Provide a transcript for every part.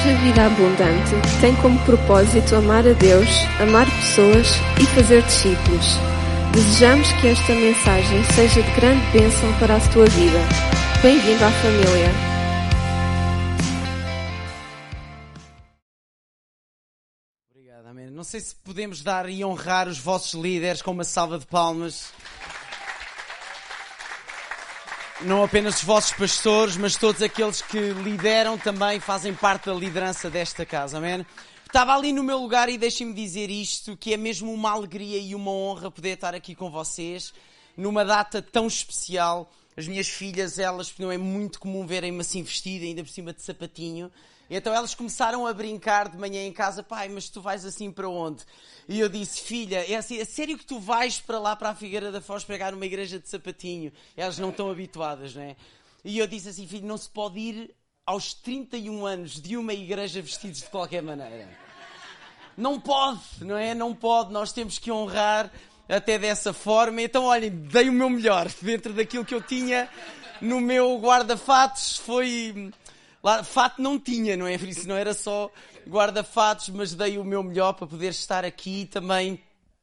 Igreja Vida Abundante tem como propósito amar a Deus, amar pessoas e fazer discípulos. Desejamos que esta mensagem seja de grande bênção para a tua vida. Bem-vindo à família. Obrigado, amém. Não sei se podemos dar e honrar os vossos líderes com uma salva de palmas. Não apenas os vossos pastores, mas todos aqueles que lideram também fazem parte da liderança desta casa, amém? Estava ali no meu lugar e deixem-me dizer isto, que é mesmo uma alegria e uma honra poder estar aqui com vocês numa data tão especial. As minhas filhas, elas, não é muito comum verem-me assim vestida, ainda por cima de sapatinho. Então elas começaram a brincar de manhã em casa, pai, mas tu vais assim para onde? E eu disse, filha, é assim, é sério que tu vais para lá para a Figueira da Foz pegar uma igreja de sapatinho? Elas não estão habituadas, não é? E eu disse assim, filho, não se pode ir aos 31 anos de uma igreja vestidos de qualquer maneira. Não pode, não é? Não pode, nós temos que honrar até dessa forma. Então, olhem, dei o meu melhor dentro daquilo que eu tinha no meu guarda-fatos. Foi Lá, fato não tinha, não é? Por isso não era só guarda-fatos, mas dei o meu melhor para poder estar aqui também,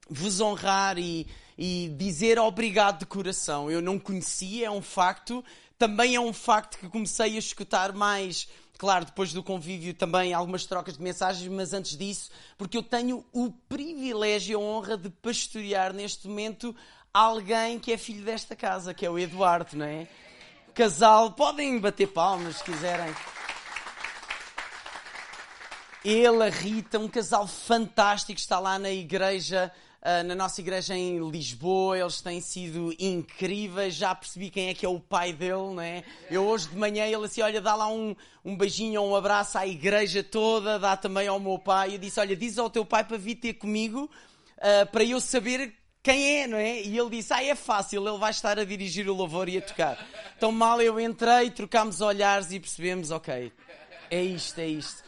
vos honrar e, e dizer obrigado de coração. Eu não conhecia, é um facto. Também é um facto que comecei a escutar mais claro, depois do convívio também algumas trocas de mensagens, mas antes disso, porque eu tenho o privilégio e a honra de pastorear neste momento alguém que é filho desta casa, que é o Eduardo, não é? Casal, podem bater palmas se quiserem. Ele, a Rita, um casal fantástico, está lá na igreja, uh, na nossa igreja em Lisboa. Eles têm sido incríveis. Já percebi quem é que é o pai dele, não é? Eu hoje de manhã, ele assim, olha, dá lá um, um beijinho um abraço à igreja toda, dá também ao meu pai. Eu disse, olha, diz ao teu pai para vir ter comigo, uh, para eu saber quem é, não é? E ele disse: Ah, é fácil, ele vai estar a dirigir o louvor e a tocar. Então, mal eu entrei, trocámos olhares e percebemos: Ok, é isto, é isto.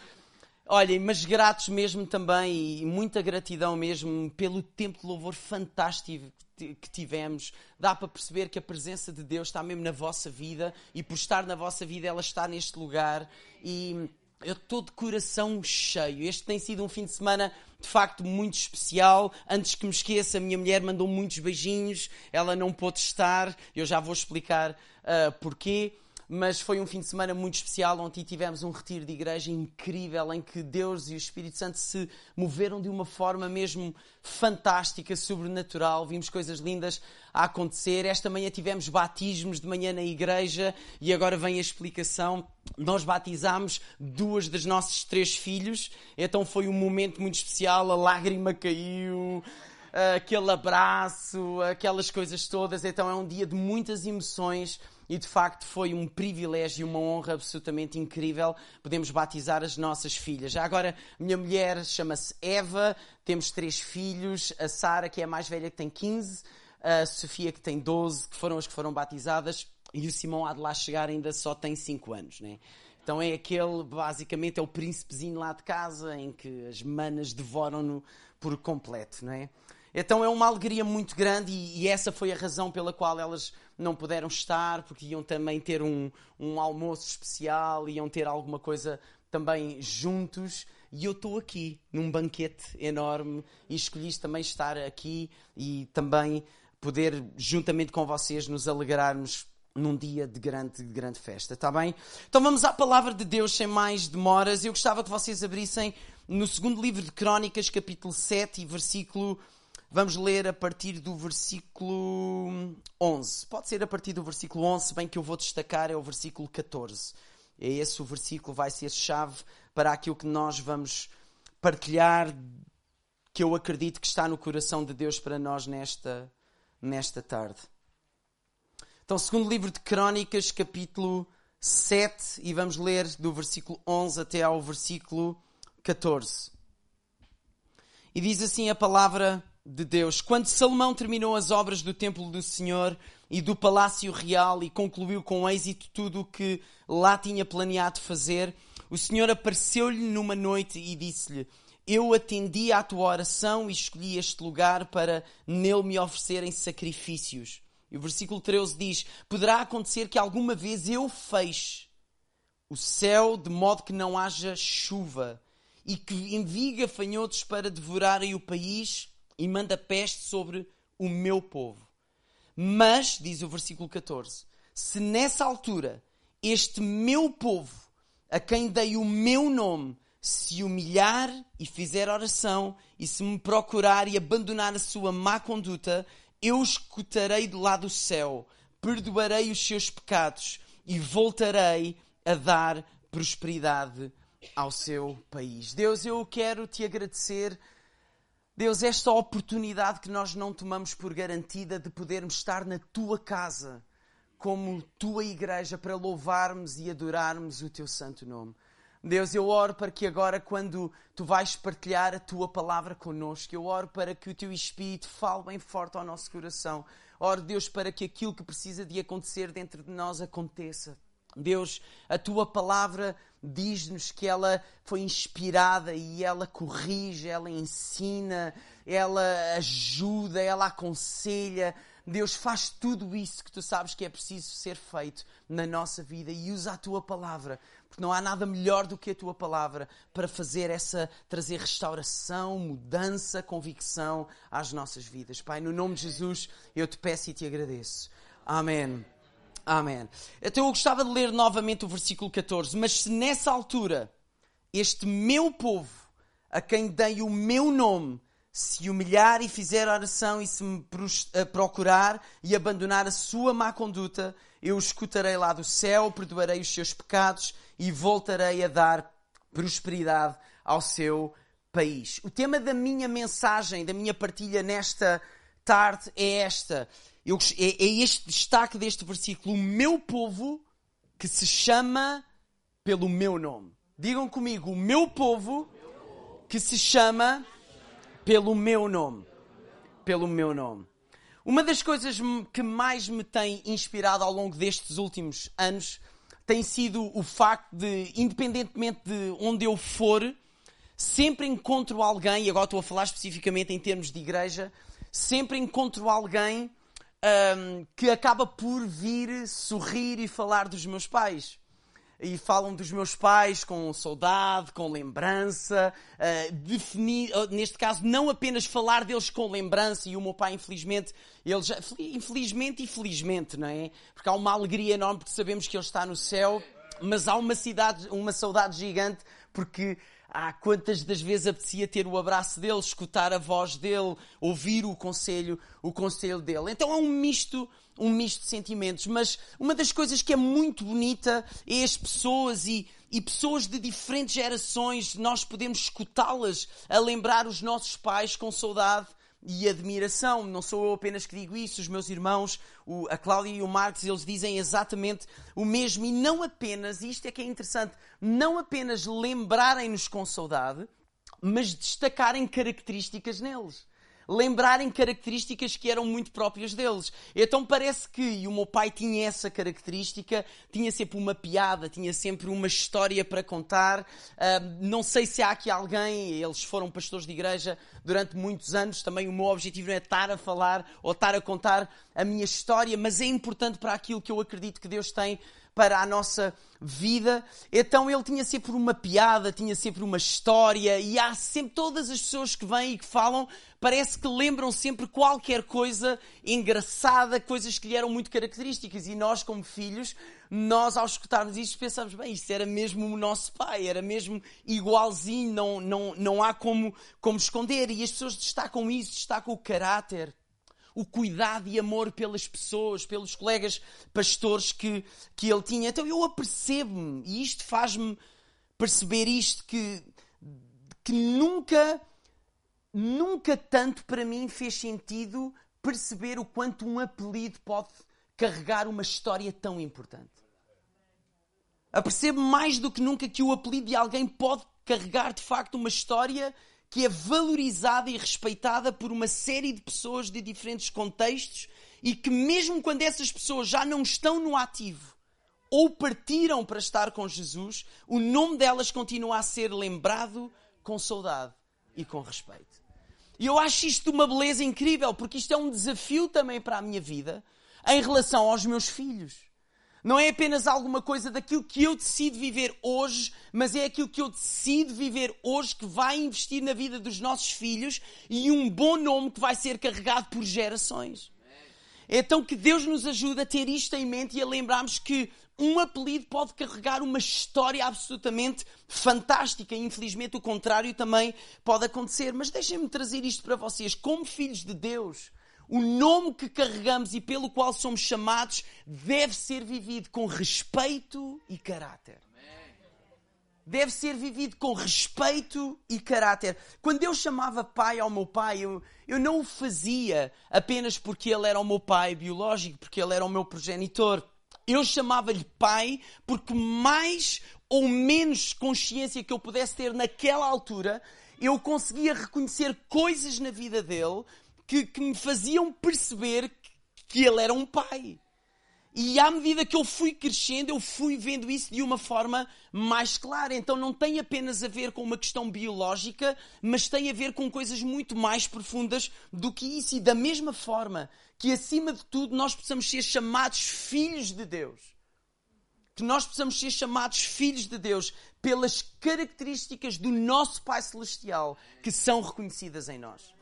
Olhem, mas gratos mesmo também, e muita gratidão mesmo pelo tempo de louvor fantástico que tivemos. Dá para perceber que a presença de Deus está mesmo na vossa vida, e por estar na vossa vida, ela está neste lugar. E eu estou de coração cheio. Este tem sido um fim de semana de facto muito especial. Antes que me esqueça, a minha mulher mandou muitos beijinhos. Ela não pôde estar. Eu já vou explicar uh, porquê mas foi um fim de semana muito especial. Ontem tivemos um retiro de igreja incrível em que Deus e o Espírito Santo se moveram de uma forma mesmo fantástica, sobrenatural. Vimos coisas lindas a acontecer. Esta manhã tivemos batismos de manhã na igreja e agora vem a explicação. Nós batizámos duas das nossos três filhos, então foi um momento muito especial. A lágrima caiu aquele abraço, aquelas coisas todas. Então é um dia de muitas emoções e de facto foi um privilégio e uma honra absolutamente incrível podemos batizar as nossas filhas. Já agora, minha mulher chama-se Eva, temos três filhos, a Sara, que é a mais velha, que tem 15, a Sofia, que tem 12, que foram as que foram batizadas, e o Simão há de lá chegar ainda só tem 5 anos, né? Então é aquele, basicamente, é o príncipezinho lá de casa em que as manas devoram-no por completo, não é? Então é uma alegria muito grande e, e, essa foi a razão pela qual elas não puderam estar, porque iam também ter um, um almoço especial, iam ter alguma coisa também juntos. E eu estou aqui num banquete enorme e escolhi também estar aqui e também poder, juntamente com vocês, nos alegrarmos num dia de grande, de grande festa, está bem? Então vamos à palavra de Deus sem mais demoras. Eu gostava que vocês abrissem no segundo livro de Crónicas, capítulo 7 e versículo Vamos ler a partir do versículo 11. Pode ser a partir do versículo 11, bem que eu vou destacar é o versículo 14. É esse o versículo, vai ser chave para aquilo que nós vamos partilhar, que eu acredito que está no coração de Deus para nós nesta, nesta tarde. Então, segundo livro de Crónicas, capítulo 7, e vamos ler do versículo 11 até ao versículo 14. E diz assim a palavra de Deus. Quando Salomão terminou as obras do templo do Senhor e do palácio real e concluiu com êxito tudo o que lá tinha planeado fazer, o Senhor apareceu-lhe numa noite e disse-lhe: Eu atendi à tua oração e escolhi este lugar para nele me oferecerem sacrifícios. E o versículo 13 diz: Poderá acontecer que alguma vez eu feche o céu de modo que não haja chuva, e que envia gafanhotos para devorarem o país e manda peste sobre o meu povo. Mas, diz o versículo 14, se nessa altura este meu povo, a quem dei o meu nome, se humilhar e fizer oração e se me procurar e abandonar a sua má conduta, eu escutarei do lado do céu, perdoarei os seus pecados e voltarei a dar prosperidade ao seu país. Deus, eu quero te agradecer. Deus, esta oportunidade que nós não tomamos por garantida de podermos estar na tua casa, como tua igreja, para louvarmos e adorarmos o teu santo nome. Deus, eu oro para que agora, quando tu vais partilhar a tua palavra connosco, eu oro para que o teu Espírito fale bem forte ao nosso coração. Oro, Deus, para que aquilo que precisa de acontecer dentro de nós aconteça. Deus, a tua palavra diz-nos que ela foi inspirada e ela corrige, ela ensina, ela ajuda, ela aconselha. Deus faz tudo isso que tu sabes que é preciso ser feito na nossa vida e usa a tua palavra, porque não há nada melhor do que a tua palavra para fazer essa trazer restauração, mudança, convicção às nossas vidas. Pai, no nome de Jesus, eu te peço e te agradeço. Amém. Amém. Então eu gostava de ler novamente o versículo 14. Mas se nessa altura este meu povo, a quem dei o meu nome, se humilhar e fizer oração e se me procurar e abandonar a sua má conduta, eu escutarei lá do céu, perdoarei os seus pecados e voltarei a dar prosperidade ao seu país. O tema da minha mensagem, da minha partilha nesta tarde é esta. Eu, é, é este destaque deste versículo: o meu povo que se chama pelo meu nome. Digam comigo: o meu povo que se chama pelo meu nome. Pelo meu nome. Uma das coisas que mais me tem inspirado ao longo destes últimos anos tem sido o facto de, independentemente de onde eu for, sempre encontro alguém, e agora estou a falar especificamente em termos de igreja, sempre encontro alguém um, que acaba por vir sorrir e falar dos meus pais. E falam dos meus pais com saudade, com lembrança, uh, definir, neste caso, não apenas falar deles com lembrança, e o meu pai, infelizmente, ele já, infelizmente e felizmente, não é? Porque há uma alegria enorme porque sabemos que ele está no céu, mas há uma, cidade, uma saudade gigante porque ah, quantas das vezes apetecia ter o abraço dele, escutar a voz dele, ouvir o conselho, o conselho dele. Então é um misto, um misto de sentimentos. Mas uma das coisas que é muito bonita é as pessoas e, e pessoas de diferentes gerações, nós podemos escutá-las a lembrar os nossos pais com saudade e admiração. Não sou eu apenas que digo isso, os meus irmãos, o, a Cláudia e o Marcos, eles dizem exatamente o mesmo. E não apenas, isto é que é interessante, não apenas lembrarem-nos com saudade, mas destacarem características neles lembrarem características que eram muito próprias deles. Então parece que, e o meu pai tinha essa característica, tinha sempre uma piada, tinha sempre uma história para contar. Uh, não sei se há aqui alguém, eles foram pastores de igreja durante muitos anos, também o meu objetivo não é estar a falar ou estar a contar a minha história, mas é importante para aquilo que eu acredito que Deus tem para a nossa vida. Então ele tinha sempre uma piada, tinha sempre uma história, e há sempre todas as pessoas que vêm e que falam, parece que lembram sempre qualquer coisa engraçada, coisas que lhe eram muito características. E nós, como filhos, nós ao escutarmos isto pensamos, bem, isto era mesmo o nosso pai, era mesmo igualzinho, não, não, não há como, como esconder. E as pessoas destacam isso, destacam o caráter o cuidado e amor pelas pessoas, pelos colegas pastores que, que ele tinha. Então eu apercebo-me, e isto faz-me perceber isto, que, que nunca, nunca tanto para mim fez sentido perceber o quanto um apelido pode carregar uma história tão importante. Apercebo mais do que nunca que o apelido de alguém pode carregar de facto uma história que é valorizada e respeitada por uma série de pessoas de diferentes contextos e que, mesmo quando essas pessoas já não estão no ativo ou partiram para estar com Jesus, o nome delas continua a ser lembrado com saudade e com respeito. E eu acho isto uma beleza incrível, porque isto é um desafio também para a minha vida em relação aos meus filhos. Não é apenas alguma coisa daquilo que eu decido viver hoje, mas é aquilo que eu decido viver hoje que vai investir na vida dos nossos filhos e um bom nome que vai ser carregado por gerações. Então que Deus nos ajude a ter isto em mente e a lembrarmos que um apelido pode carregar uma história absolutamente fantástica. Infelizmente, o contrário também pode acontecer. Mas deixem-me trazer isto para vocês. Como filhos de Deus, o nome que carregamos e pelo qual somos chamados deve ser vivido com respeito e caráter. Deve ser vivido com respeito e caráter. Quando eu chamava pai ao meu pai, eu, eu não o fazia apenas porque ele era o meu pai biológico, porque ele era o meu progenitor. Eu chamava-lhe pai porque mais ou menos consciência que eu pudesse ter naquela altura, eu conseguia reconhecer coisas na vida dele que, que me faziam perceber que ele era um pai. E à medida que eu fui crescendo, eu fui vendo isso de uma forma mais clara. Então não tem apenas a ver com uma questão biológica, mas tem a ver com coisas muito mais profundas do que isso. E da mesma forma que, acima de tudo, nós possamos ser chamados filhos de Deus. Que nós possamos ser chamados filhos de Deus pelas características do nosso Pai Celestial que são reconhecidas em nós.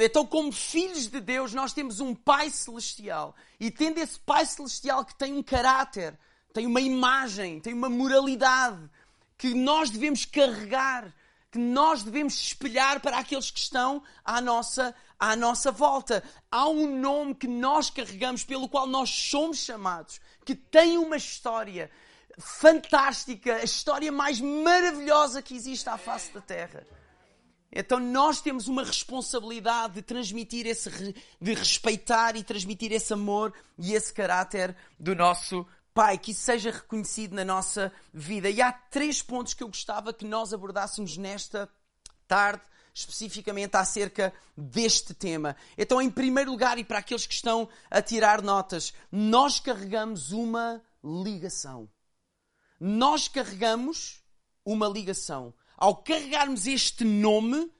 Então, como filhos de Deus, nós temos um Pai Celestial. E tendo esse Pai Celestial que tem um caráter, tem uma imagem, tem uma moralidade, que nós devemos carregar, que nós devemos espelhar para aqueles que estão à nossa, à nossa volta. Há um nome que nós carregamos, pelo qual nós somos chamados, que tem uma história fantástica, a história mais maravilhosa que existe à face da Terra. Então nós temos uma responsabilidade de transmitir esse, de respeitar e transmitir esse amor e esse caráter do nosso Pai, que isso seja reconhecido na nossa vida. E há três pontos que eu gostava que nós abordássemos nesta tarde, especificamente acerca deste tema. Então, em primeiro lugar, e para aqueles que estão a tirar notas, nós carregamos uma ligação. Nós carregamos uma ligação ao carregarmos este nome,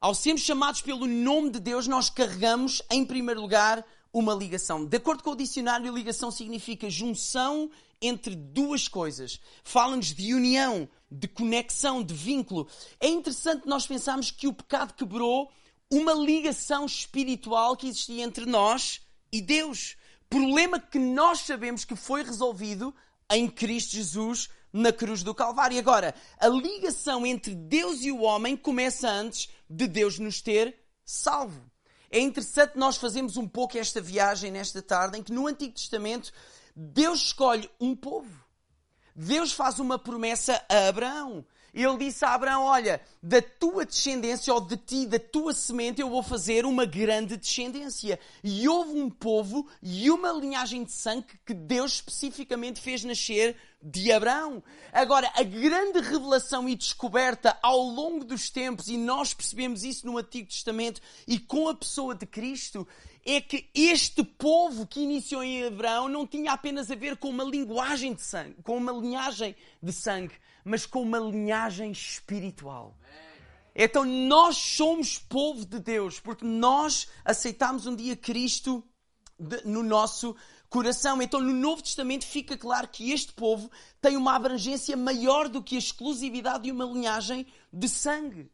ao sermos chamados pelo nome de Deus, nós carregamos, em primeiro lugar, uma ligação. De acordo com o dicionário, ligação significa junção entre duas coisas. Fala-nos de união, de conexão, de vínculo. É interessante nós pensarmos que o pecado quebrou uma ligação espiritual que existia entre nós e Deus. Problema que nós sabemos que foi resolvido em Cristo Jesus na cruz do Calvário. Agora, a ligação entre Deus e o homem começa antes de Deus nos ter salvo. É interessante nós fazermos um pouco esta viagem nesta tarde, em que no Antigo Testamento Deus escolhe um povo. Deus faz uma promessa a Abraão. Ele disse a Abraão: Olha, da tua descendência, ou de ti, da tua semente, eu vou fazer uma grande descendência. E houve um povo e uma linhagem de sangue que Deus especificamente fez nascer de Abraão. Agora, a grande revelação e descoberta ao longo dos tempos, e nós percebemos isso no Antigo Testamento e com a pessoa de Cristo, é que este povo que iniciou em Abraão não tinha apenas a ver com uma linguagem de sangue, com uma linhagem de sangue, mas com uma linhagem espiritual. Então nós somos povo de Deus, porque nós aceitamos um dia Cristo no nosso coração. Então, no Novo Testamento fica claro que este povo tem uma abrangência maior do que a exclusividade de uma linhagem de sangue.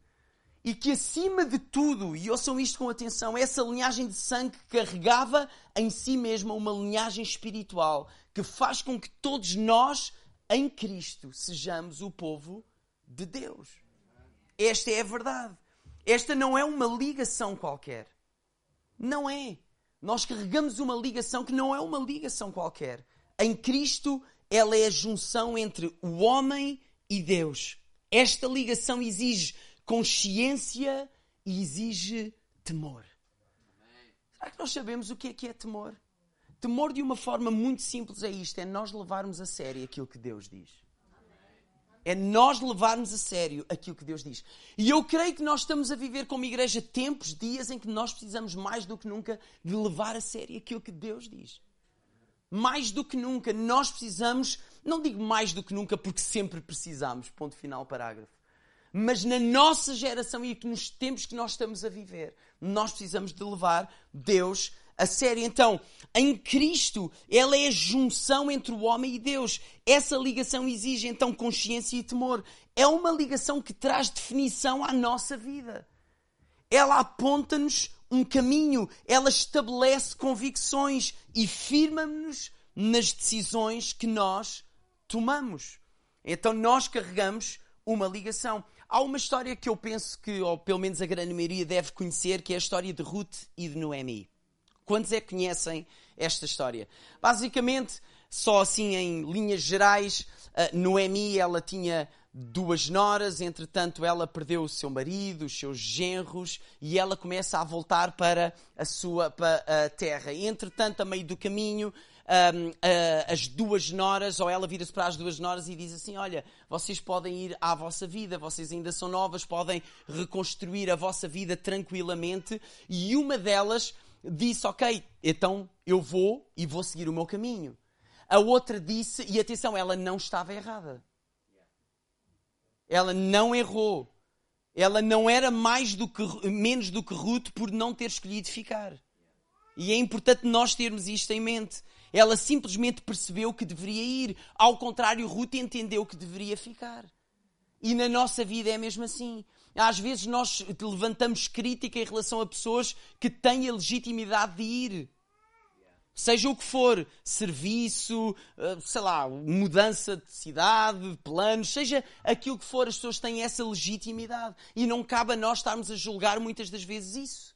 E que, acima de tudo, e ouçam isto com atenção, essa linhagem de sangue carregava em si mesma uma linhagem espiritual que faz com que todos nós em Cristo sejamos o povo de Deus. Esta é a verdade. Esta não é uma ligação qualquer. Não é. Nós carregamos uma ligação que não é uma ligação qualquer. Em Cristo, ela é a junção entre o homem e Deus. Esta ligação exige consciência e exige temor. Será que nós sabemos o que é que é temor? Temor, de uma forma muito simples, é isto: é nós levarmos a sério aquilo que Deus diz. É nós levarmos a sério aquilo que Deus diz. E eu creio que nós estamos a viver como igreja tempos, dias em que nós precisamos mais do que nunca de levar a sério aquilo que Deus diz. Mais do que nunca, nós precisamos, não digo mais do que nunca porque sempre precisamos, ponto final, parágrafo. Mas na nossa geração e nos tempos que nós estamos a viver, nós precisamos de levar Deus a sério. Então, em Cristo, ela é a junção entre o homem e Deus. Essa ligação exige então consciência e temor. É uma ligação que traz definição à nossa vida. Ela aponta-nos um caminho, ela estabelece convicções e firma-nos nas decisões que nós tomamos. Então nós carregamos uma ligação. Há uma história que eu penso que, ou pelo menos a grande maioria deve conhecer, que é a história de Ruth e de Noemi. Quantos é que conhecem esta história? Basicamente, só assim em linhas gerais, Noemi ela tinha duas noras, entretanto ela perdeu o seu marido, os seus genros e ela começa a voltar para a sua para a terra. Entretanto, a meio do caminho, uh, as duas noras, ou ela vira-se para as duas noras e diz assim: Olha, vocês podem ir à vossa vida, vocês ainda são novas, podem reconstruir a vossa vida tranquilamente. E uma delas disse: Ok, então eu vou e vou seguir o meu caminho. A outra disse, e atenção, ela não estava errada. Ela não errou. Ela não era mais do que, menos do que Ruth por não ter escolhido ficar. E é importante nós termos isto em mente. Ela simplesmente percebeu que deveria ir. Ao contrário, Ruth entendeu que deveria ficar. E na nossa vida é mesmo assim. Às vezes nós levantamos crítica em relação a pessoas que têm a legitimidade de ir. Seja o que for, serviço, eh, sei lá, mudança de cidade, planos, seja aquilo que for, as pessoas têm essa legitimidade. E não cabe a nós estarmos a julgar muitas das vezes isso.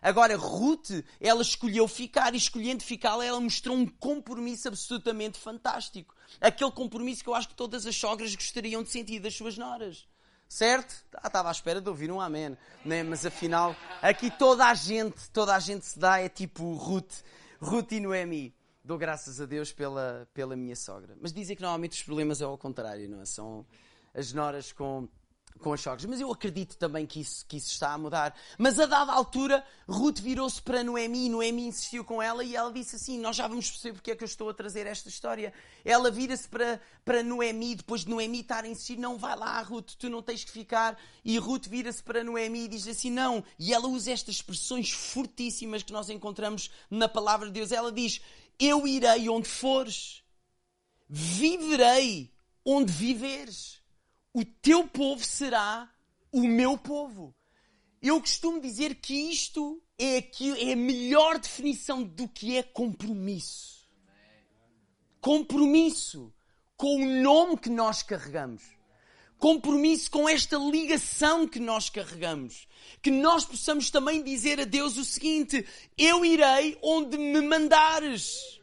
Agora, Ruth, ela escolheu ficar e escolhendo ficar, ela mostrou um compromisso absolutamente fantástico. Aquele compromisso que eu acho que todas as sogras gostariam de sentir das suas noras. Certo? Ah, estava à espera de ouvir um amém. Né? Mas afinal, aqui toda a gente, toda a gente se dá, é tipo Ruth, Ruth e Noemi. Dou graças a Deus pela, pela minha sogra. Mas dizem que normalmente os problemas é ao contrário, não é? São as noras com com as sogras. Mas eu acredito também que isso, que isso está a mudar. Mas a dada altura, Ruth virou-se para Noemi, Noemi insistiu com ela e ela disse assim: Nós já vamos perceber porque é que eu estou a trazer esta história. Ela vira-se para, para Noemi, depois de Noemi estar a insistir: Não, vai lá, Ruth, tu não tens que ficar. E Ruth vira-se para Noemi e diz assim: Não. E ela usa estas expressões fortíssimas que nós encontramos na palavra de Deus. Ela diz: Eu irei onde fores, viverei onde viveres o teu povo será o meu povo. Eu costumo dizer que isto é, aqui, é a melhor definição do que é compromisso. Compromisso com o nome que nós carregamos. Compromisso com esta ligação que nós carregamos. Que nós possamos também dizer a Deus o seguinte: Eu irei onde me mandares.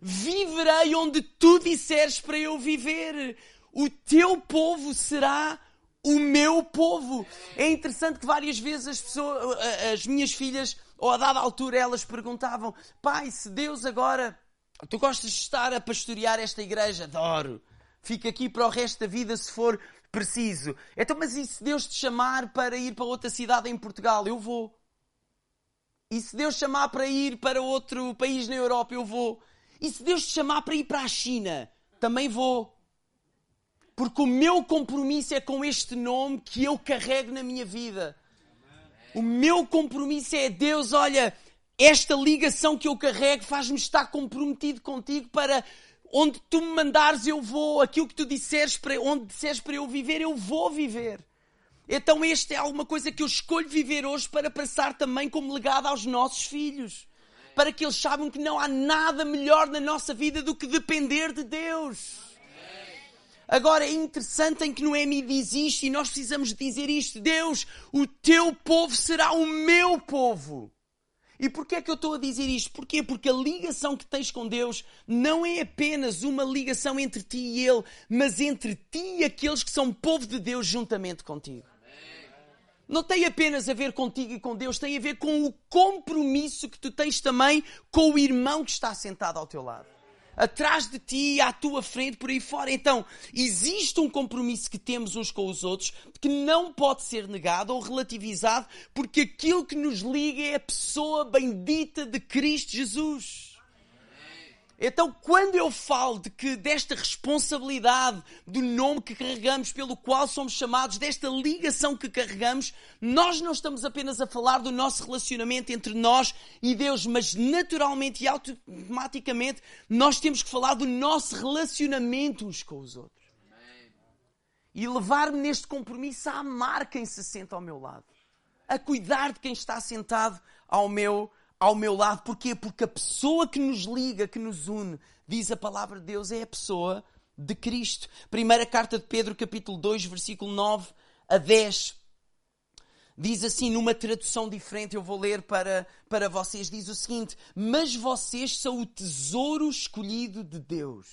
Viverei onde tu disseres para eu viver o teu povo será o meu povo. É interessante que várias vezes as pessoas, as minhas filhas, ou a dada altura, elas perguntavam: Pai, se Deus agora. Tu gostas de estar a pastorear esta igreja? Adoro. Fica aqui para o resto da vida se for preciso. Então, mas e se Deus te chamar para ir para outra cidade em Portugal? Eu vou. E se Deus chamar para ir para outro país na Europa? Eu vou. E se Deus te chamar para ir para a China? Também vou porque o meu compromisso é com este nome que eu carrego na minha vida. O meu compromisso é Deus, olha, esta ligação que eu carrego faz-me estar comprometido contigo para onde tu me mandares eu vou, aquilo que tu disseres para onde disseres para eu viver, eu vou viver. Então este é alguma coisa que eu escolho viver hoje para passar também como legado aos nossos filhos. Para que eles saibam que não há nada melhor na nossa vida do que depender de Deus. Agora é interessante em que Noemi diz isto e nós precisamos dizer isto. Deus, o teu povo será o meu povo. E porquê é que eu estou a dizer isto? Porquê? Porque a ligação que tens com Deus não é apenas uma ligação entre ti e Ele, mas entre ti e aqueles que são povo de Deus juntamente contigo. Não tem apenas a ver contigo e com Deus, tem a ver com o compromisso que tu tens também com o irmão que está sentado ao teu lado atrás de ti, à tua frente, por aí fora. Então, existe um compromisso que temos uns com os outros que não pode ser negado ou relativizado, porque aquilo que nos liga é a pessoa bendita de Cristo Jesus. Então, quando eu falo de que desta responsabilidade, do nome que carregamos, pelo qual somos chamados, desta ligação que carregamos, nós não estamos apenas a falar do nosso relacionamento entre nós e Deus, mas naturalmente e automaticamente nós temos que falar do nosso relacionamento uns com os outros. E levar-me neste compromisso a amar quem se senta ao meu lado, a cuidar de quem está sentado ao meu lado ao meu lado. Porquê? Porque a pessoa que nos liga, que nos une, diz a palavra de Deus, é a pessoa de Cristo. Primeira carta de Pedro, capítulo 2, versículo 9 a 10. Diz assim, numa tradução diferente, eu vou ler para, para vocês, diz o seguinte: Mas vocês são o tesouro escolhido de Deus,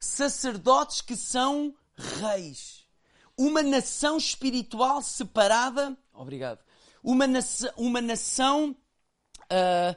sacerdotes que são reis, uma nação espiritual separada. Obrigado uma nação, uma nação uh,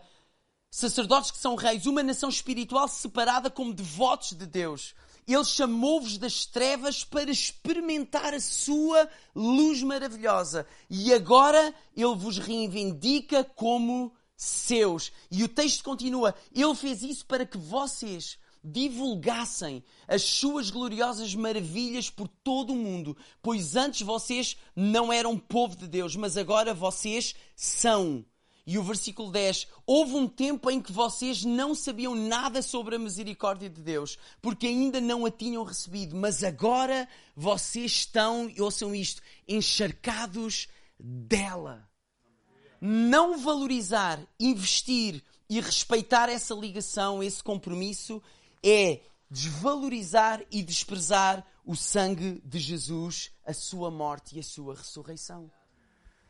sacerdotes que são reis, uma nação espiritual separada como devotos de Deus. Ele chamou-vos das trevas para experimentar a sua luz maravilhosa. E agora ele vos reivindica como seus. E o texto continua: Ele fez isso para que vocês divulgassem as suas gloriosas maravilhas por todo o mundo, pois antes vocês não eram povo de Deus, mas agora vocês são. E o versículo 10: Houve um tempo em que vocês não sabiam nada sobre a misericórdia de Deus, porque ainda não a tinham recebido, mas agora vocês estão, ouçam isto, encharcados dela. Não valorizar, investir e respeitar essa ligação, esse compromisso, é desvalorizar e desprezar o sangue de Jesus, a sua morte e a sua ressurreição.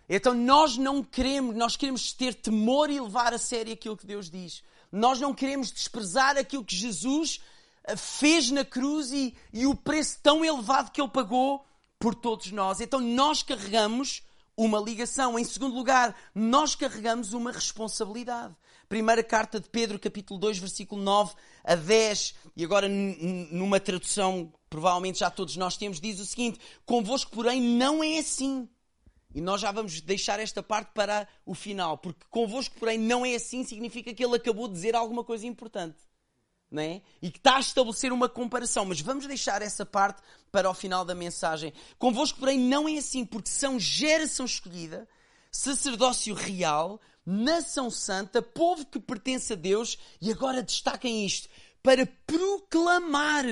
Então nós não queremos, nós queremos ter temor e levar a sério aquilo que Deus diz. Nós não queremos desprezar aquilo que Jesus eh, fez na cruz e, e o preço tão elevado que ele pagou por todos nós. Então nós carregamos uma ligação. Em segundo lugar, nós carregamos uma responsabilidade. Primeira carta de Pedro, capítulo 2, versículo 9 a 10, e agora numa tradução, provavelmente já todos nós temos, diz o seguinte: Convosco, porém, não é assim. E nós já vamos deixar esta parte para o final, porque convosco, porém, não é assim, significa que ele acabou de dizer alguma coisa importante. É? E que está a estabelecer uma comparação, mas vamos deixar essa parte para o final da mensagem. Convosco, porém, não é assim, porque são geração escolhida, sacerdócio real, nação santa, povo que pertence a Deus, e agora destaquem isto, para proclamar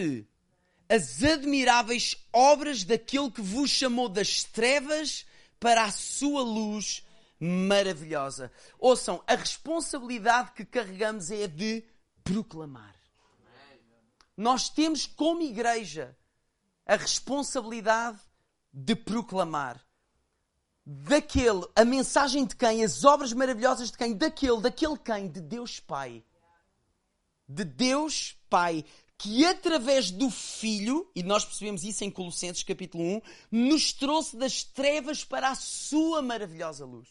as admiráveis obras daquele que vos chamou das trevas para a sua luz maravilhosa. Ouçam, a responsabilidade que carregamos é a de proclamar. Nós temos como igreja a responsabilidade de proclamar daquele, a mensagem de quem, as obras maravilhosas de quem, daquele, daquele quem, de Deus Pai. De Deus Pai, que através do Filho, e nós percebemos isso em Colossenses capítulo 1, nos trouxe das trevas para a sua maravilhosa luz.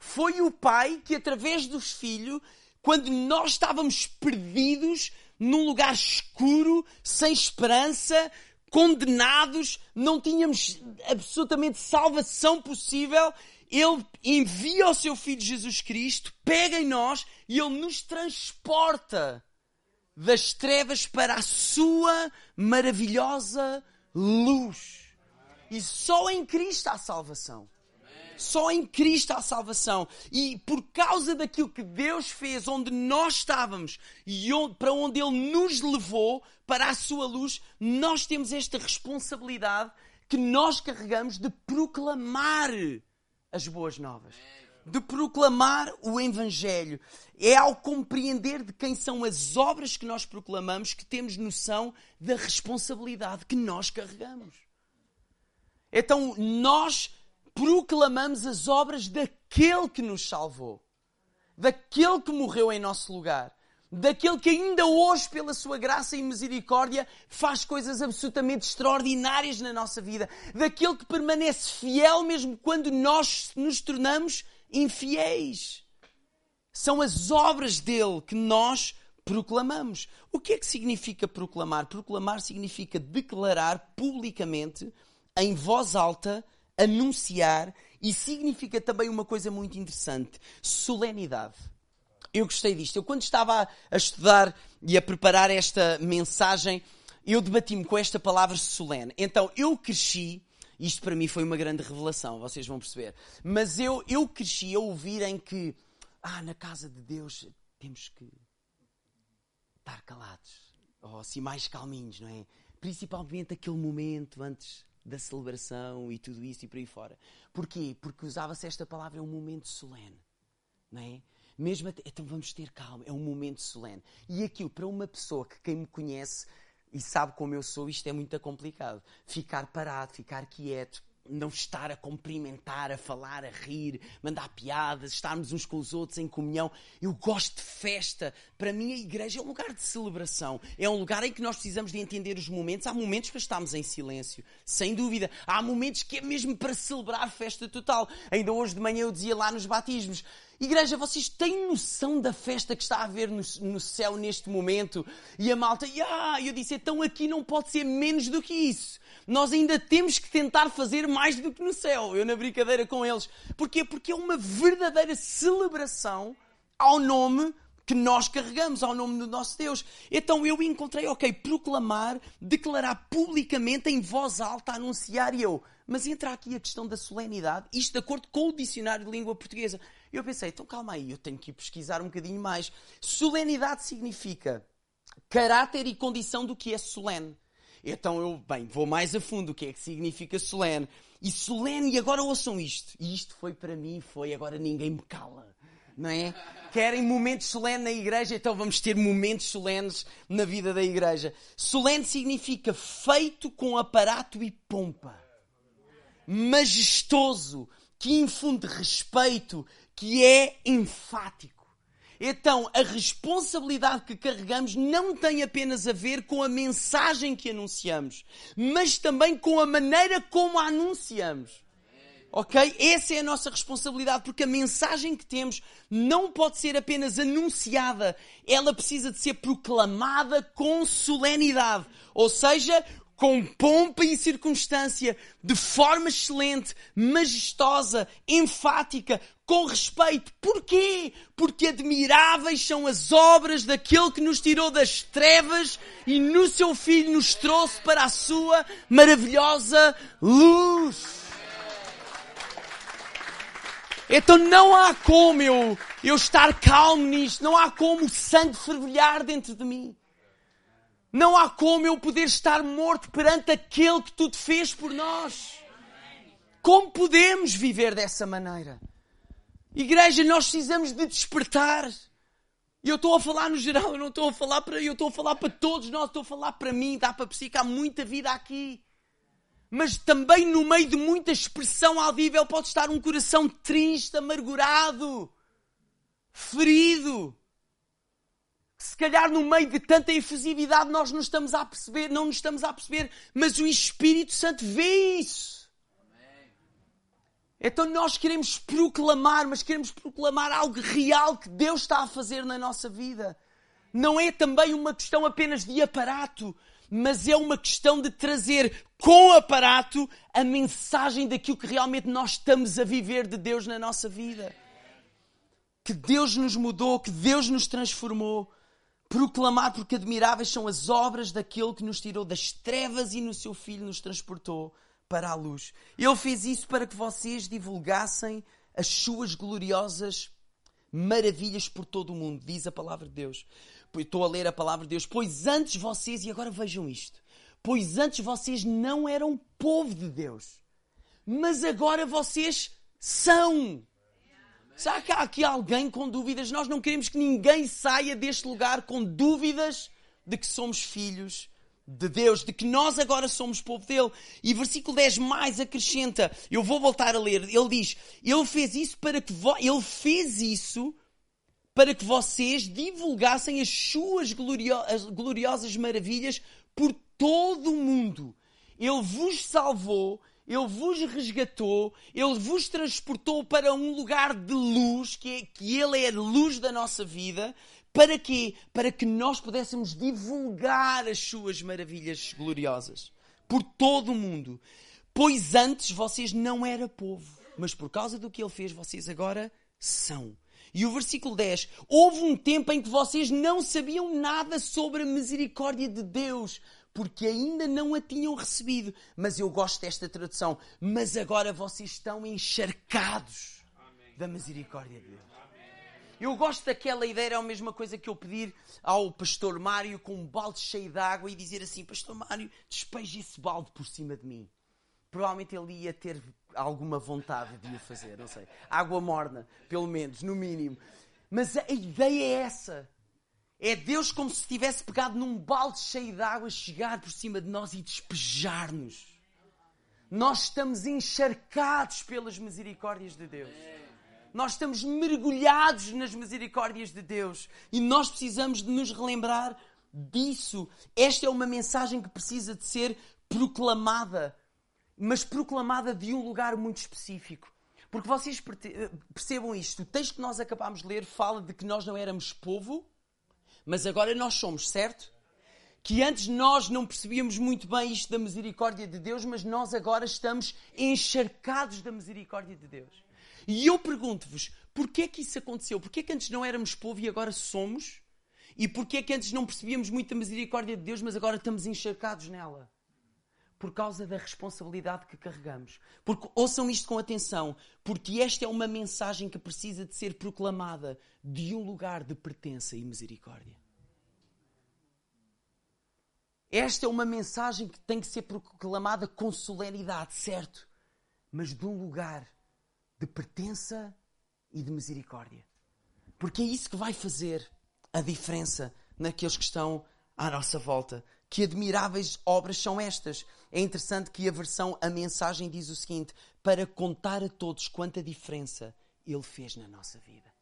Foi o Pai que através do Filho, quando nós estávamos perdidos num lugar escuro, sem esperança, condenados, não tínhamos absolutamente salvação possível. Ele envia o seu Filho Jesus Cristo, pega em nós e ele nos transporta das trevas para a sua maravilhosa luz. E só em Cristo há salvação. Só em Cristo há salvação. E por causa daquilo que Deus fez, onde nós estávamos e onde, para onde Ele nos levou, para a sua luz, nós temos esta responsabilidade que nós carregamos de proclamar as boas novas. De proclamar o Evangelho. É ao compreender de quem são as obras que nós proclamamos que temos noção da responsabilidade que nós carregamos. Então, nós proclamamos as obras daquele que nos salvou, daquele que morreu em nosso lugar, daquele que ainda hoje, pela sua graça e misericórdia, faz coisas absolutamente extraordinárias na nossa vida, daquele que permanece fiel mesmo quando nós nos tornamos infiéis. São as obras dele que nós proclamamos. O que é que significa proclamar? Proclamar significa declarar publicamente, em voz alta, anunciar e significa também uma coisa muito interessante: solenidade. eu gostei disto. Eu, quando estava a, estudar e a preparar esta mensagem, eu debati-me com esta palavra solene. Então, eu cresci, isto para mim foi uma grande revelação, vocês vão perceber. Mas eu, eu cresci a ouvir em que, ah, na casa de Deus temos que estar calados. Ou assim, mais calminhos, não é? Principalmente aquele momento antes da celebração e tudo isso e por aí fora. Porquê? Porque usava-se esta palavra, é um momento solene. Não é? Mesmo até, então vamos ter calma, é um momento solene. E aquilo, para uma pessoa que quem me conhece e sabe como eu sou, isto é muito complicado. Ficar parado, ficar quieto, não estar a cumprimentar, a falar, a rir, mandar piadas, estarmos uns com os outros em comunhão. Eu gosto de festa. Para mim, a igreja é um lugar de celebração. É um lugar em que nós precisamos de entender os momentos. Há momentos para estarmos em silêncio, sem dúvida. Há momentos que é mesmo para celebrar festa total. Ainda hoje de manhã eu dizia lá nos batismos: Igreja, vocês têm noção da festa que está a haver no, no céu neste momento? E a malta, yeah! eu disse, então aqui não pode ser menos do que isso. Nós ainda temos que tentar fazer mais do que no céu. Eu na brincadeira com eles. Porquê? Porque é uma verdadeira celebração ao nome que nós carregamos, ao nome do nosso Deus. Então eu encontrei, ok, proclamar, declarar publicamente, em voz alta, anunciar eu. Mas entra aqui a questão da solenidade, isto de acordo com o dicionário de língua portuguesa. Eu pensei, então calma aí, eu tenho que ir pesquisar um bocadinho mais. Solenidade significa caráter e condição do que é solene. Então eu, bem, vou mais a fundo. O que é que significa solene? E solene, e agora ouçam isto. E isto foi para mim, foi agora ninguém me cala. Não é? Querem momentos solenes na igreja, então vamos ter momentos solenes na vida da igreja. Solene significa feito com aparato e pompa. Majestoso, que infunde respeito, que é enfático. Então, a responsabilidade que carregamos não tem apenas a ver com a mensagem que anunciamos, mas também com a maneira como a anunciamos. Ok? Essa é a nossa responsabilidade, porque a mensagem que temos não pode ser apenas anunciada, ela precisa de ser proclamada com solenidade. Ou seja, com pompa e circunstância, de forma excelente, majestosa, enfática, com respeito. Porquê? Porque admiráveis são as obras daquele que nos tirou das trevas e no seu Filho nos trouxe para a sua maravilhosa luz. Então não há como eu, eu estar calmo nisto, não há como o sangue fervilhar dentro de mim. Não há como eu poder estar morto perante aquele que tudo fez por nós. Como podemos viver dessa maneira? Igreja, nós precisamos de despertar. E eu estou a falar no geral, eu não estou a falar para eu estou a falar para todos nós, estou a falar para mim, dá para há muita vida aqui. Mas também no meio de muita expressão audível pode estar um coração triste, amargurado, ferido se calhar no meio de tanta efusividade nós não estamos a perceber, não nos estamos a perceber, mas o Espírito Santo vê isso. Então nós queremos proclamar, mas queremos proclamar algo real que Deus está a fazer na nossa vida. Não é também uma questão apenas de aparato, mas é uma questão de trazer com aparato a mensagem daquilo que realmente nós estamos a viver de Deus na nossa vida. Que Deus nos mudou, que Deus nos transformou proclamar porque admiráveis são as obras daquele que nos tirou das trevas e no seu Filho nos transportou para a luz. Ele fez isso para que vocês divulgassem as suas gloriosas maravilhas por todo o mundo, diz a palavra de Deus. Estou a ler a palavra de Deus. Pois antes vocês, e agora vejam isto, pois antes vocês não eram povo de Deus, mas agora vocês são. Será que há aqui alguém com dúvidas? Nós não queremos que ninguém saia deste lugar com dúvidas de que somos filhos de Deus, de que nós agora somos povo dele. E versículo 10 mais acrescenta, eu vou voltar a ler, ele diz, ele fez isso para que ele fez isso para que vocês divulgassem as suas glorio as gloriosas maravilhas por todo o mundo. Ele vos salvou ele vos resgatou, Ele vos transportou para um lugar de luz, que, é, que Ele é a luz da nossa vida. Para quê? Para que nós pudéssemos divulgar as suas maravilhas gloriosas por todo o mundo. Pois antes vocês não eram povo, mas por causa do que Ele fez, vocês agora são. E o versículo 10: Houve um tempo em que vocês não sabiam nada sobre a misericórdia de Deus, porque ainda não a tinham recebido. Mas eu gosto desta tradução. Mas agora vocês estão encharcados da misericórdia de Deus. Eu gosto daquela ideia, é a mesma coisa que eu pedir ao pastor Mário com um balde cheio de água e dizer assim: Pastor Mário, despeje esse balde por cima de mim. Provavelmente ele ia ter alguma vontade de o fazer, não sei. Água morna, pelo menos, no mínimo. Mas a ideia é essa. É Deus como se tivesse pegado num balde cheio de água, chegar por cima de nós e despejar-nos. Nós estamos encharcados pelas misericórdias de Deus. Nós estamos mergulhados nas misericórdias de Deus e nós precisamos de nos relembrar disso. Esta é uma mensagem que precisa de ser proclamada, mas proclamada de um lugar muito específico. Porque vocês percebam isto, o texto que nós acabámos de ler fala de que nós não éramos povo, mas agora nós somos, certo? Que antes nós não percebíamos muito bem isto da misericórdia de Deus, mas nós agora estamos encharcados da misericórdia de Deus. E eu pergunto-vos, porquê é que isso aconteceu? Porquê é que antes não éramos povo e agora somos? E porquê é que antes não percebíamos muito a misericórdia de Deus, mas agora estamos encharcados nela? Por causa da responsabilidade que carregamos. Porque ouçam isto com atenção, porque esta é uma mensagem que precisa de ser proclamada de um lugar de pertença e misericórdia. Esta é uma mensagem que tem que ser proclamada com solenidade, certo? Mas de um lugar de pertença e de misericórdia. Porque é isso que vai fazer a diferença naqueles que estão à nossa volta. Que admiráveis obras são estas? É interessante que a versão A Mensagem diz o seguinte: para contar a todos quanta diferença Ele fez na nossa vida.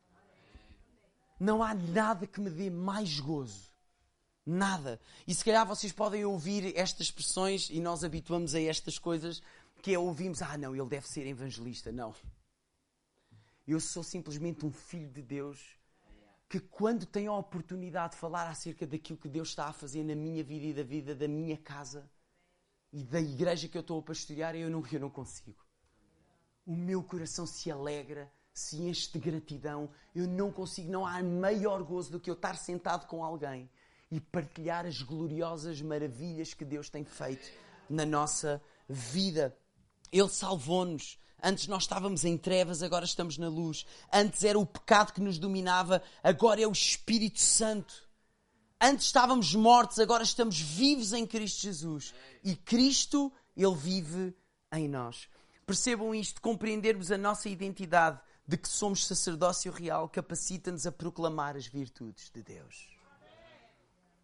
Não há nada que me dê mais gozo. Nada. E se calhar vocês podem ouvir estas expressões e nós habituamos a estas coisas, que é ouvimos, ah não, ele deve ser evangelista. Não. Eu sou simplesmente um filho de Deus que, quando tem a oportunidade de falar acerca daquilo que Deus está a fazer na minha vida e da vida da minha casa e da igreja que eu estou a pastorear, eu não, eu não consigo. O meu coração se alegra, se enche de gratidão. Eu não consigo, não há maior gozo do que eu estar sentado com alguém e partilhar as gloriosas maravilhas que Deus tem feito na nossa vida. Ele salvou-nos Antes nós estávamos em trevas, agora estamos na luz. Antes era o pecado que nos dominava, agora é o Espírito Santo. Antes estávamos mortos, agora estamos vivos em Cristo Jesus. E Cristo, Ele vive em nós. Percebam isto, compreendermos a nossa identidade de que somos sacerdócio real capacita-nos a proclamar as virtudes de Deus.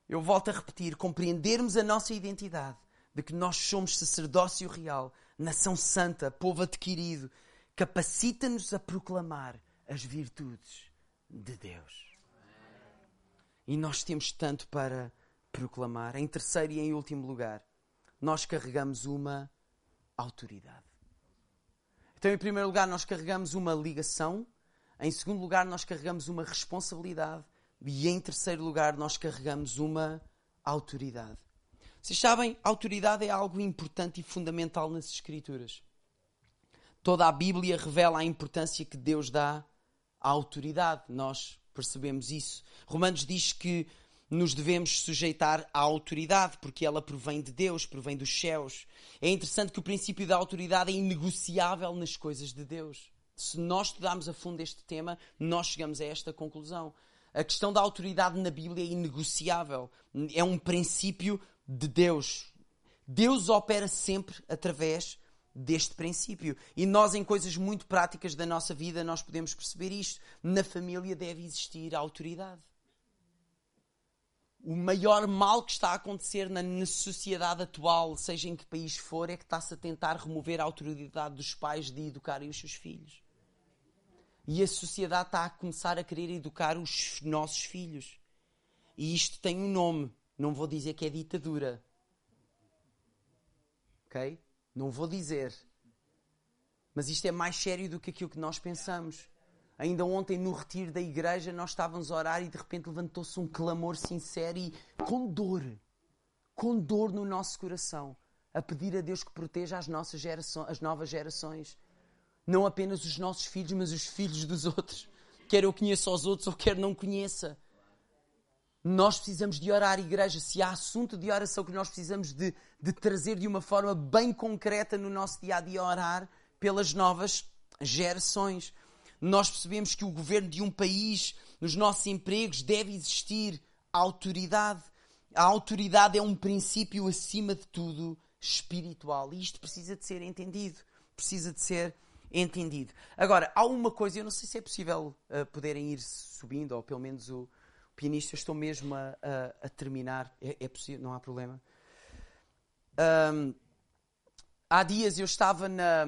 Eu volto a repetir, compreendermos a nossa identidade de que nós somos sacerdócio real nação santa, povo adquirido, capacita-nos a proclamar as virtudes de Deus. E nós temos tanto para proclamar. Em terceiro e em último lugar, nós carregamos uma autoridade. Então, em primeiro lugar, nós carregamos uma ligação. Em segundo lugar, nós carregamos uma responsabilidade. E em terceiro lugar, nós carregamos uma autoridade. Vocês sabem, autoridade é algo importante e fundamental nas Escrituras. Toda a Bíblia revela a importância que Deus dá à autoridade. Nós percebemos isso. Romanos diz que nos devemos sujeitar à autoridade, porque ela provém de Deus, provém dos céus. É interessante que o princípio da autoridade é inegociável nas coisas de Deus. Se nós estudarmos a fundo este tema, nós chegamos a esta conclusão. A questão da autoridade na Bíblia é inegociável. É um princípio de Deus. Deus opera sempre através deste princípio. E nós, em coisas muito práticas da nossa vida, nós podemos perceber isto. Na família deve existir autoridade. O maior mal que está a acontecer na sociedade atual, seja em que país for, é que está-se a tentar remover a autoridade dos pais de educarem os seus filhos. E a sociedade está a começar a querer educar os nossos filhos. E isto tem um nome. Não vou dizer que é ditadura. Ok? Não vou dizer. Mas isto é mais sério do que aquilo que nós pensamos. Ainda ontem, no retiro da igreja, nós estávamos a orar e de repente levantou-se um clamor sincero e com dor, com dor no nosso coração, a pedir a Deus que proteja as nossas gerações, as novas gerações. Não apenas os nossos filhos, mas os filhos dos outros quer eu conheça os outros ou quer não conheça. Nós precisamos de orar, igreja. Se há assunto de oração que nós precisamos de, de trazer de uma forma bem concreta no nosso dia a dia, orar pelas novas gerações. Nós percebemos que o governo de um país, nos nossos empregos, deve existir autoridade. A autoridade é um princípio, acima de tudo, espiritual. E isto precisa de ser entendido. Precisa de ser entendido. Agora, há uma coisa, eu não sei se é possível uh, poderem ir subindo, ou pelo menos o, pianista, eu estou mesmo a, a, a terminar. É, é, possível, não há problema. Um, há dias eu estava na,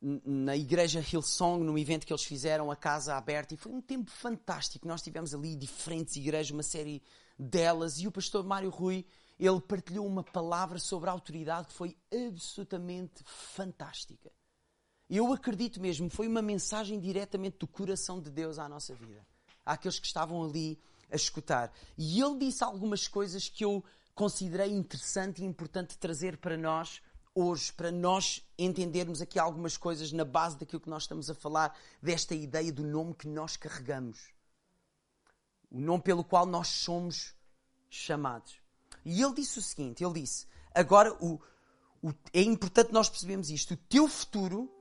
na igreja Hillsong, num evento que eles fizeram, a casa aberta, e foi um tempo fantástico. Nós tivemos ali diferentes igrejas, uma série delas, e o pastor Mário Rui, ele partilhou uma palavra sobre a autoridade que foi absolutamente fantástica. Eu acredito mesmo, foi uma mensagem diretamente do coração de Deus à nossa vida. Àqueles que estavam ali a escutar. E ele disse algumas coisas que eu considerei interessante e importante trazer para nós hoje, para nós entendermos aqui algumas coisas na base daquilo que nós estamos a falar, desta ideia do nome que nós carregamos. O nome pelo qual nós somos chamados. E ele disse o seguinte: ele disse, agora o, o, é importante nós percebermos isto. O teu futuro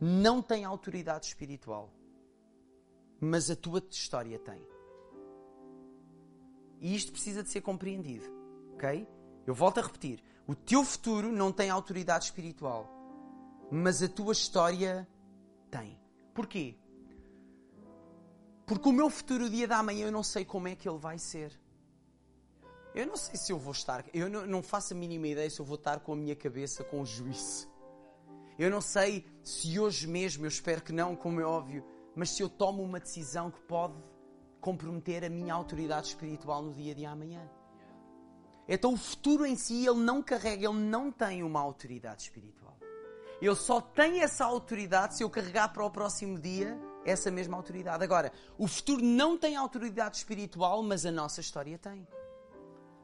não tem autoridade espiritual, mas a tua história tem. E isto precisa de ser compreendido. Ok? Eu volto a repetir. O teu futuro não tem autoridade espiritual. Mas a tua história tem. Porquê? Porque o meu futuro, o dia da manhã, eu não sei como é que ele vai ser. Eu não sei se eu vou estar. Eu não, não faço a mínima ideia se eu vou estar com a minha cabeça com o juízo. Eu não sei se hoje mesmo, eu espero que não, como é óbvio, mas se eu tomo uma decisão que pode comprometer a minha autoridade espiritual no dia de amanhã. Então o futuro em si ele não carrega, ele não tem uma autoridade espiritual. Ele só tem essa autoridade se eu carregar para o próximo dia essa mesma autoridade. Agora, o futuro não tem autoridade espiritual, mas a nossa história tem.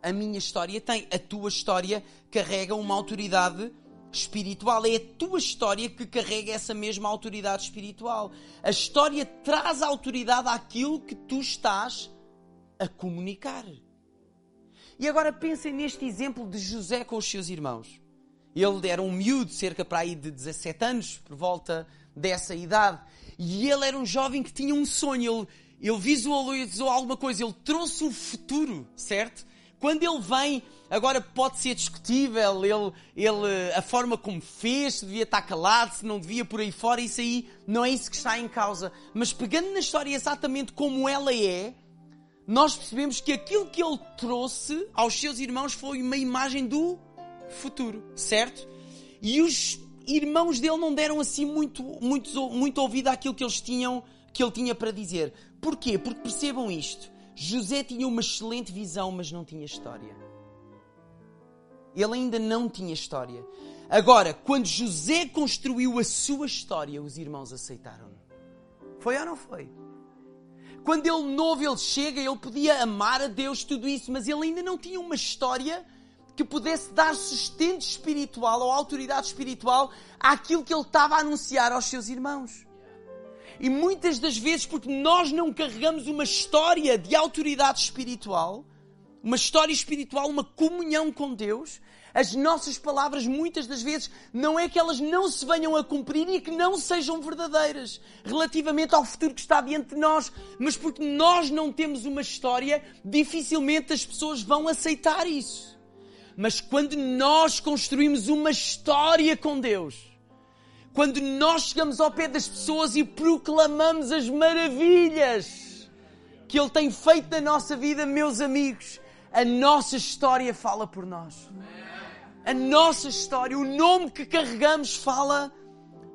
A minha história tem. A tua história carrega uma autoridade espiritual. É a tua história que carrega essa mesma autoridade espiritual. A história traz autoridade àquilo que tu estás a comunicar. E agora pensem neste exemplo de José com os seus irmãos. Ele era um miúdo, cerca para aí de 17 anos, por volta dessa idade. E ele era um jovem que tinha um sonho. Ele, ele visualizou alguma coisa. Ele trouxe o futuro, certo? Quando ele vem, agora pode ser discutível, ele, ele, a forma como fez, se devia estar calado, se não devia por aí fora, isso aí não é isso que está em causa. Mas pegando na história exatamente como ela é, nós percebemos que aquilo que ele trouxe aos seus irmãos foi uma imagem do futuro, certo? E os irmãos dele não deram assim muito, muito, muito ouvido àquilo que eles tinham, que ele tinha para dizer. Porquê? Porque percebam isto. José tinha uma excelente visão, mas não tinha história. Ele ainda não tinha história. Agora, quando José construiu a sua história, os irmãos aceitaram. Foi ou não foi? Quando ele novo ele chega, ele podia amar a Deus, tudo isso, mas ele ainda não tinha uma história que pudesse dar sustento espiritual ou autoridade espiritual àquilo que ele estava a anunciar aos seus irmãos. E muitas das vezes, porque nós não carregamos uma história de autoridade espiritual, uma história espiritual, uma comunhão com Deus, as nossas palavras muitas das vezes não é que elas não se venham a cumprir e que não sejam verdadeiras relativamente ao futuro que está diante de nós, mas porque nós não temos uma história, dificilmente as pessoas vão aceitar isso. Mas quando nós construímos uma história com Deus, quando nós chegamos ao pé das pessoas e proclamamos as maravilhas que Ele tem feito na nossa vida, meus amigos, a nossa história fala por nós. A nossa história, o nome que carregamos fala,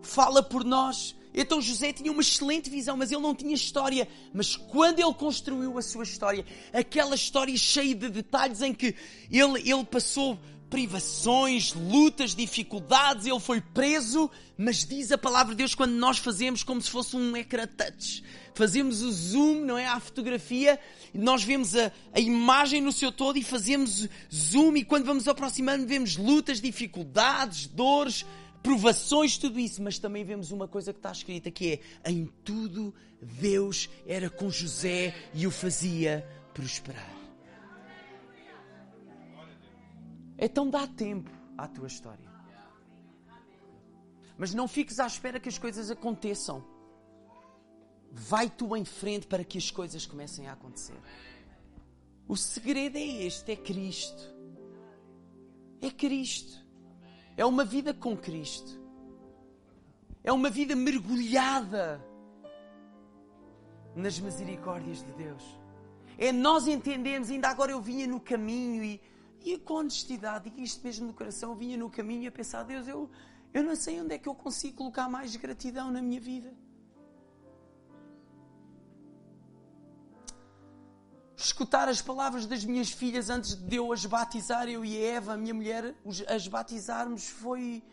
fala por nós. Então José tinha uma excelente visão, mas ele não tinha história. Mas quando ele construiu a sua história, aquela história cheia de detalhes em que ele, ele passou privações, lutas, dificuldades, ele foi preso, mas diz a palavra de Deus quando nós fazemos como se fosse um ecrã touch. Fazemos o zoom, não é? À fotografia, nós vemos a, a imagem no seu todo e fazemos zoom, e quando vamos aproximando, vemos lutas, dificuldades, dores, provações, tudo isso, mas também vemos uma coisa que está escrita que é em tudo Deus era com José e o fazia prosperar. Então dá tempo à tua história. Mas não fiques à espera que as coisas aconteçam. Vai tu em frente para que as coisas comecem a acontecer. O segredo é este: é Cristo. É Cristo. É uma vida com Cristo. É uma vida mergulhada nas misericórdias de Deus. É nós entendermos, ainda agora eu vinha no caminho e, e com honestidade, e isto mesmo no coração, vinha no caminho a pensar, Deus, eu, eu não sei onde é que eu consigo colocar mais gratidão na minha vida. escutar as palavras das minhas filhas antes de eu as batizar, eu e a Eva, a minha mulher, as batizarmos, foi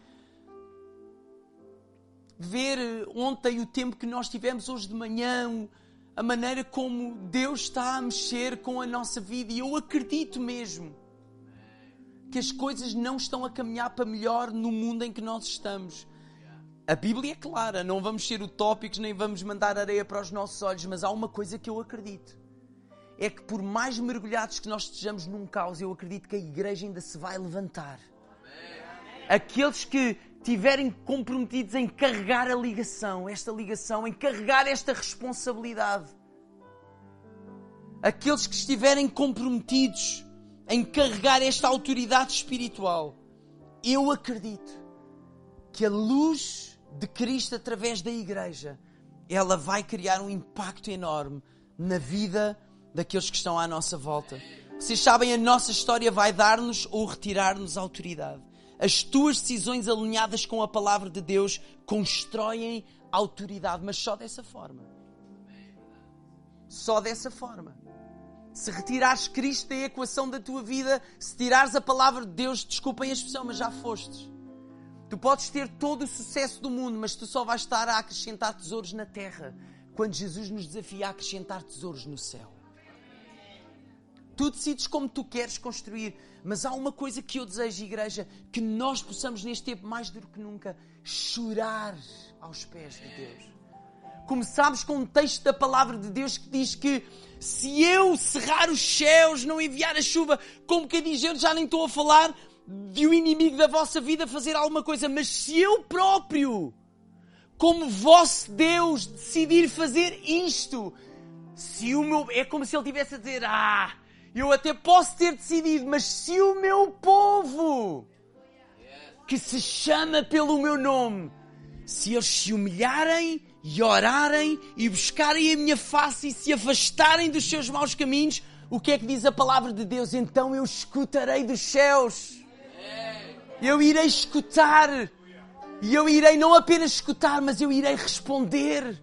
ver ontem o tempo que nós tivemos hoje de manhã, a maneira como Deus está a mexer com a nossa vida. E eu acredito mesmo que as coisas não estão a caminhar para melhor no mundo em que nós estamos. A Bíblia é clara, não vamos ser utópicos nem vamos mandar areia para os nossos olhos, mas há uma coisa que eu acredito é que por mais mergulhados que nós estejamos num caos, eu acredito que a igreja ainda se vai levantar. Aqueles que tiverem comprometidos em carregar a ligação, esta ligação, em carregar esta responsabilidade. Aqueles que estiverem comprometidos em carregar esta autoridade espiritual. Eu acredito que a luz de Cristo através da igreja, ela vai criar um impacto enorme na vida daqueles que estão à nossa volta. Vocês sabem, a nossa história vai dar-nos ou retirar-nos autoridade. As tuas decisões alinhadas com a palavra de Deus constroem autoridade, mas só dessa forma. Só dessa forma. Se retirares Cristo da equação da tua vida, se tirares a palavra de Deus, desculpem a expressão, mas já fostes. Tu podes ter todo o sucesso do mundo, mas tu só vais estar a acrescentar tesouros na terra, quando Jesus nos desafia a acrescentar tesouros no céu. Tu decides como tu queres construir. Mas há uma coisa que eu desejo, igreja, que nós possamos neste tempo, mais do que nunca, chorar aos pés de Deus. Começámos com um texto da palavra de Deus que diz que se eu cerrar os céus, não enviar a chuva, como que diz eu, já nem estou a falar de um inimigo da vossa vida fazer alguma coisa, mas se eu próprio, como vosso Deus, decidir fazer isto, se o meu. É como se ele estivesse a dizer: Ah, eu até posso ter decidido, mas se o meu povo, que se chama pelo meu nome, se eles se humilharem e orarem e buscarem a minha face e se afastarem dos seus maus caminhos, o que é que diz a palavra de Deus? Então eu escutarei dos céus. Eu irei escutar. E eu irei não apenas escutar, mas eu irei responder.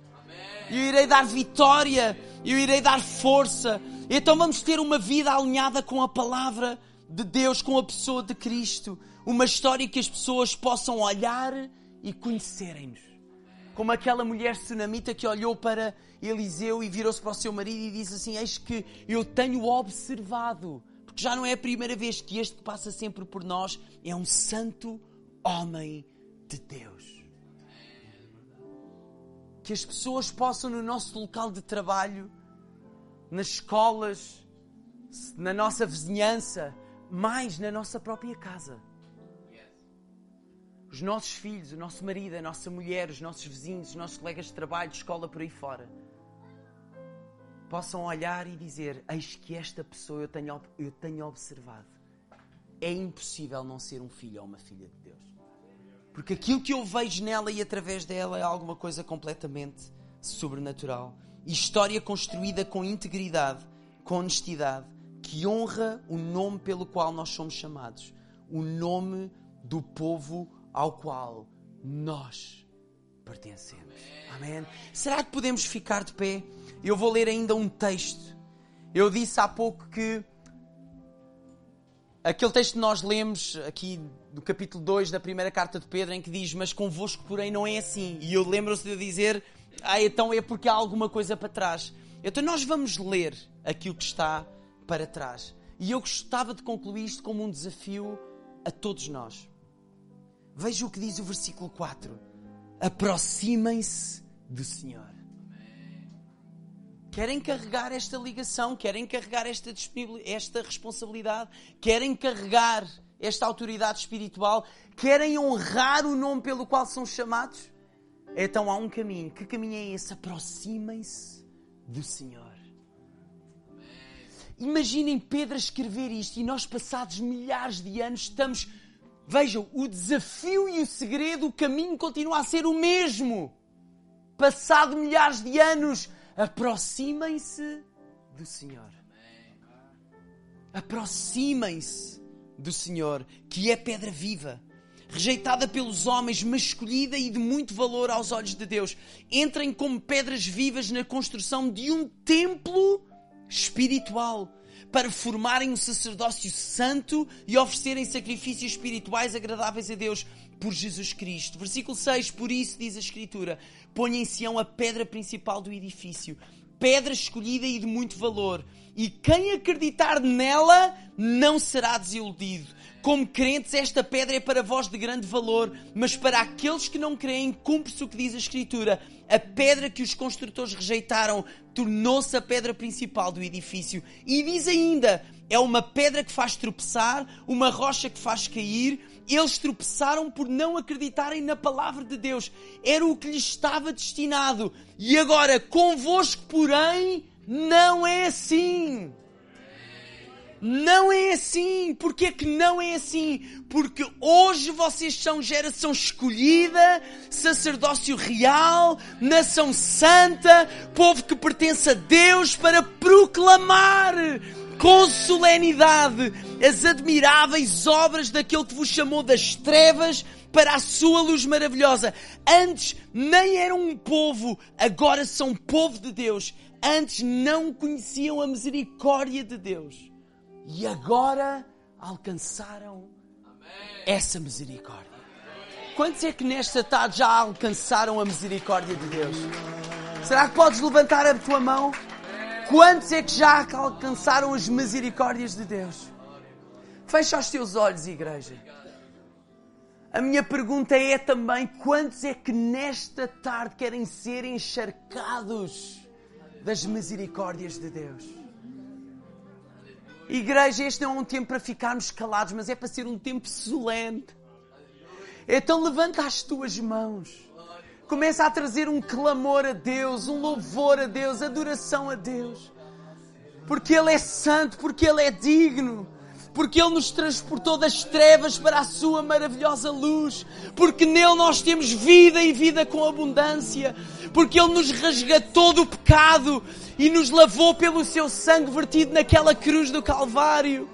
Eu irei dar vitória. Eu irei dar força. Então vamos ter uma vida alinhada com a palavra de Deus, com a pessoa de Cristo. Uma história que as pessoas possam olhar e conhecerem-nos. Como aquela mulher sunamita que olhou para Eliseu e virou-se para o seu marido e disse assim: Eis que eu tenho observado, porque já não é a primeira vez que este que passa sempre por nós é um santo homem de Deus. Que as pessoas possam, no nosso local de trabalho, nas escolas, na nossa vizinhança, mais na nossa própria casa. Os nossos filhos, o nosso marido, a nossa mulher, os nossos vizinhos, os nossos colegas de trabalho, de escola por aí fora, possam olhar e dizer: Eis que esta pessoa eu tenho, eu tenho observado. É impossível não ser um filho ou uma filha de Deus. Porque aquilo que eu vejo nela e através dela é alguma coisa completamente sobrenatural história construída com integridade, com honestidade, que honra o nome pelo qual nós somos chamados, o nome do povo ao qual nós pertencemos. Amém? Será que podemos ficar de pé? Eu vou ler ainda um texto. Eu disse há pouco que aquele texto que nós lemos aqui do capítulo 2 da primeira carta de Pedro, em que diz: Mas convosco, porém, não é assim. E eu lembro-se de dizer ah, então é porque há alguma coisa para trás. Então nós vamos ler aquilo que está para trás. E eu gostava de concluir isto como um desafio a todos nós. Veja o que diz o versículo 4. Aproximem-se do Senhor. Querem carregar esta ligação, querem carregar esta, esta responsabilidade, querem carregar esta autoridade espiritual, querem honrar o nome pelo qual são chamados? Então há um caminho. Que caminho é esse? Aproximem-se do Senhor. Imaginem Pedro escrever isto e nós, passados milhares de anos, estamos. Vejam, o desafio e o segredo, o caminho continua a ser o mesmo. Passado milhares de anos, aproximem-se do Senhor. Aproximem-se do Senhor, que é pedra viva, rejeitada pelos homens, mas escolhida e de muito valor aos olhos de Deus. Entrem como pedras vivas na construção de um templo espiritual para formarem um sacerdócio santo e oferecerem sacrifícios espirituais agradáveis a Deus por Jesus Cristo. Versículo 6: Por isso diz a Escritura: Ponha em Sião a pedra principal do edifício, pedra escolhida e de muito valor, e quem acreditar nela não será desiludido. Como crentes, esta pedra é para vós de grande valor, mas para aqueles que não creem, cumpre-se o que diz a Escritura. A pedra que os construtores rejeitaram tornou-se a pedra principal do edifício. E diz ainda: é uma pedra que faz tropeçar, uma rocha que faz cair. Eles tropeçaram por não acreditarem na palavra de Deus. Era o que lhes estava destinado. E agora, convosco, porém, não é assim. Não é assim. Porquê é que não é assim? Porque hoje vocês são geração escolhida, sacerdócio real, nação santa, povo que pertence a Deus para proclamar com solenidade as admiráveis obras daquele que vos chamou das trevas para a sua luz maravilhosa. Antes nem eram um povo, agora são povo de Deus. Antes não conheciam a misericórdia de Deus e agora alcançaram essa misericórdia. Quantos é que nesta tarde já alcançaram a misericórdia de Deus? Será que podes levantar a tua mão? Quantos é que já alcançaram as misericórdias de Deus? Fecha os teus olhos, igreja. A minha pergunta é também: quantos é que nesta tarde querem ser encharcados das misericórdias de Deus? Igreja, este não é um tempo para ficarmos calados, mas é para ser um tempo solene. Então levanta as tuas mãos. Começa a trazer um clamor a Deus, um louvor a Deus, adoração a Deus. Porque Ele é santo, porque Ele é digno porque Ele nos transportou das trevas para a Sua maravilhosa luz, porque nele nós temos vida e vida com abundância, porque Ele nos resgatou do pecado e nos lavou pelo Seu sangue vertido naquela cruz do Calvário.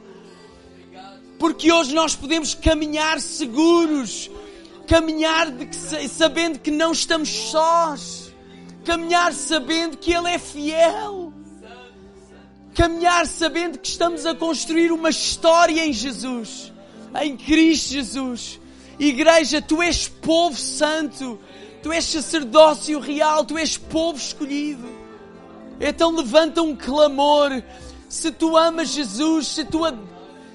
Porque hoje nós podemos caminhar seguros, caminhar que, sabendo que não estamos sós, caminhar sabendo que Ele é fiel caminhar sabendo que estamos a construir uma história em Jesus, em Cristo Jesus. Igreja, tu és povo santo, tu és sacerdócio real, tu és povo escolhido. Então levanta um clamor. Se tu amas Jesus, se, tu,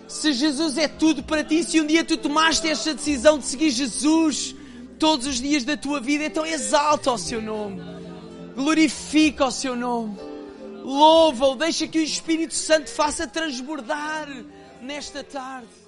se Jesus é tudo para ti, se um dia tu tomaste esta decisão de seguir Jesus todos os dias da tua vida, então exalta o seu nome, glorifica o seu nome. Louva-o, deixa que o Espírito Santo faça transbordar nesta tarde.